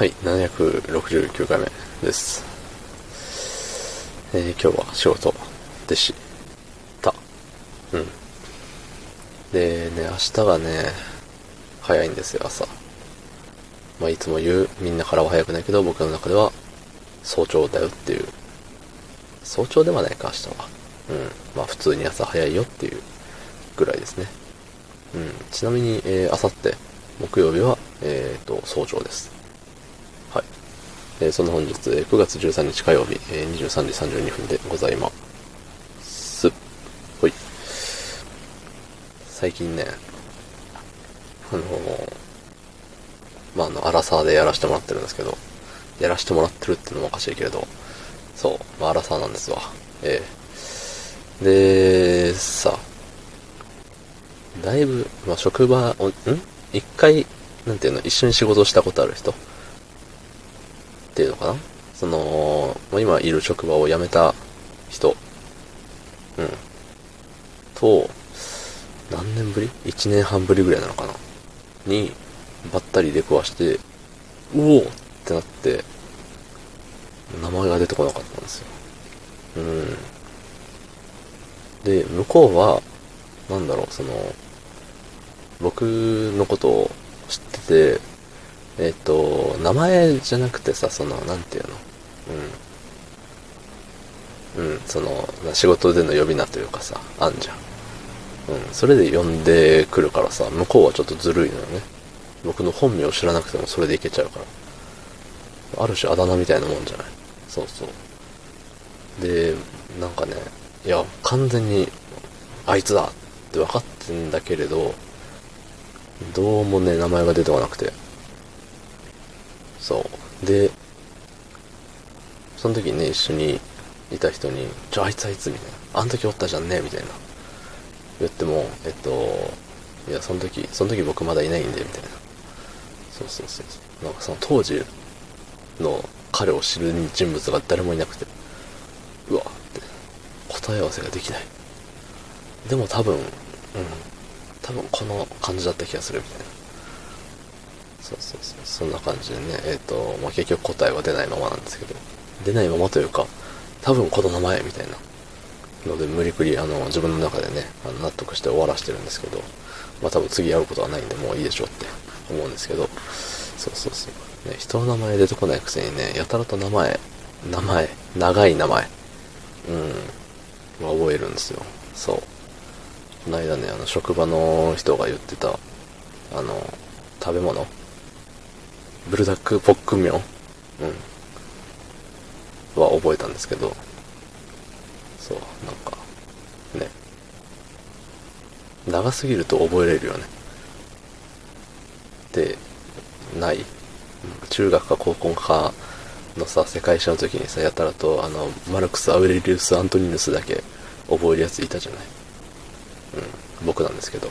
はい、769回目です。えー今日は仕事でした。うん。でね、明日がね、早いんですよ、朝。まあ、いつも言う、みんなからは早くないけど、僕の中では早朝だよっていう。早朝ではないか、明日は。うん。まあ、普通に朝早いよっていうぐらいですね。うん。ちなみに、えー、あさって、木曜日は、えーと、早朝です。えその本日、えー9月13日火曜日、えー23時32分でございます。ほい。最近ね、あのーまあ、あの、アラサーでやらせてもらってるんですけど、やらせてもらってるってのもおかしいけれど、そう、まあ、アラサーなんですわ。ええで、さ、だいぶ、まあ、職場を、ん？一回、なんていうの、一緒に仕事したことある人？ていうのかな？その、まあ、今いる職場を辞めた人、うん。と、何年ぶり ?1 年半ぶりぐらいなのかな？に、ばったり出くわして、うおってなって、名前が出てこなかったんですよ。うん。で、向こうは、なんだろう、その、僕のことを知ってて、えっ、と、名前じゃなくてさ、その、なんていうの？うん。うん、その、仕事での呼び名というかさ、あんじゃん。うん、それで呼んでくるからさ、向こうはちょっとずるいのよね。僕の本名を知らなくてもそれでいけちゃうから。ある種あだ名みたいなもんじゃない？そうそう。で、なんかね、いや、完全に、あいつだって分かってんだけれど、どうもね、名前が出てこなくて。そう。で、その時ね、一緒にいた人に、ちょ、あいつあいつみたいな。あの時おったじゃんねみたいな。言っても、えっと、いや、その時、その時僕まだいないんで、みたいな。そうそうそうそう。なんかその当時の彼を知る人物が誰もいなくて、うわって、答え合わせができない。でも多分、うん、多分この感じだった気がするみたいな。そ、んな感じでね、えっ、と、まあ、結局答えは出ないままなんですけど、出ないままというか、多分この名前みたいなので、無理くり、あの、自分の中でね、あの納得して終わらしてるんですけど、まあ多分次会うことはないんで、もういいでしょうって思うんですけど、そうそうそう。ね、人の名前出てこないくせにね、やたらと名前、名前、長い名前、うん、は覚えるんですよ。そう。この間ね、あの、職場の人が言ってた、あの、食べ物ブルダックポックンミョンうん。は覚えたんですけど、そう、なんか、ね。長すぎると覚えれるよね。で、ない。中学か高校かのさ、世界史の時にさ、やたらと、あの、マルクス・アウレリウス・アントニヌスだけ覚えるやついたじゃない。うん。僕なんですけど、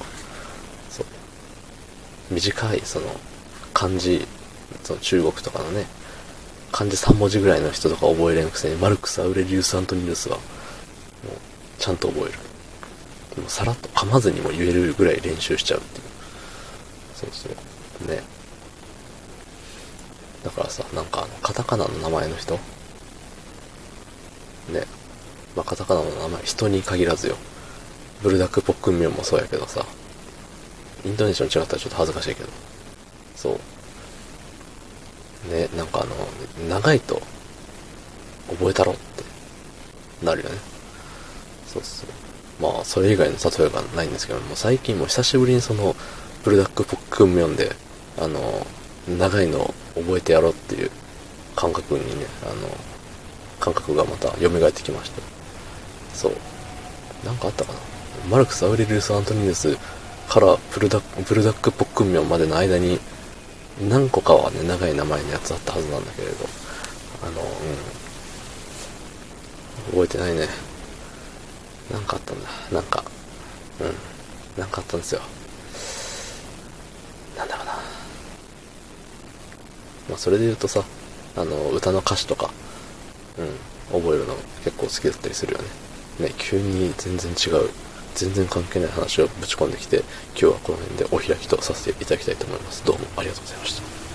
そう。短い、その、漢字、その中国とかのね、漢字3文字ぐらいの人とか覚えれんくせに、マルクス・アウレリウス・アントニヌスは、もう、ちゃんと覚える。でもさらっと噛まずにも言えるぐらい練習しちゃうっていう。そうそう。ね。だからさ、なんかあの、カタカナの名前の人ね。まあ、カタカナの名前、人に限らずよ。ブルダックポックンミョンもそうやけどさ、イントネーション違ったらちょっと恥ずかしいけど。そう。ね、なんかあの、長いと、覚えたろって、なるよね。そうそう。まあ、それ以外の例えがないんですけども、最近も久しぶりにその、ブルダックポックンミョンで、あの、長いの覚えてやろうっていう感覚にね、あの、感覚がまた蘇ってきまして。そう。なんかあったかな。マルクス・アウレリウス・アントニヌスからブルダック、ブルダックポックンミョンまでの間に、何個かはね、長い名前のやつあったはずなんだけれど、あの、うん。覚えてないね。なんかあったんだ。なんか、うん。なんかあったんですよ。なんだろうな。まあ、それで言うとさ、あの、歌の歌詞とか、うん、覚えるの結構好きだったりするよね。ね、急に全然違う、全然関係ない話をぶち込んできて、今日はこの辺でお開きとさせていただきたいと思います。どうもありがとうございました。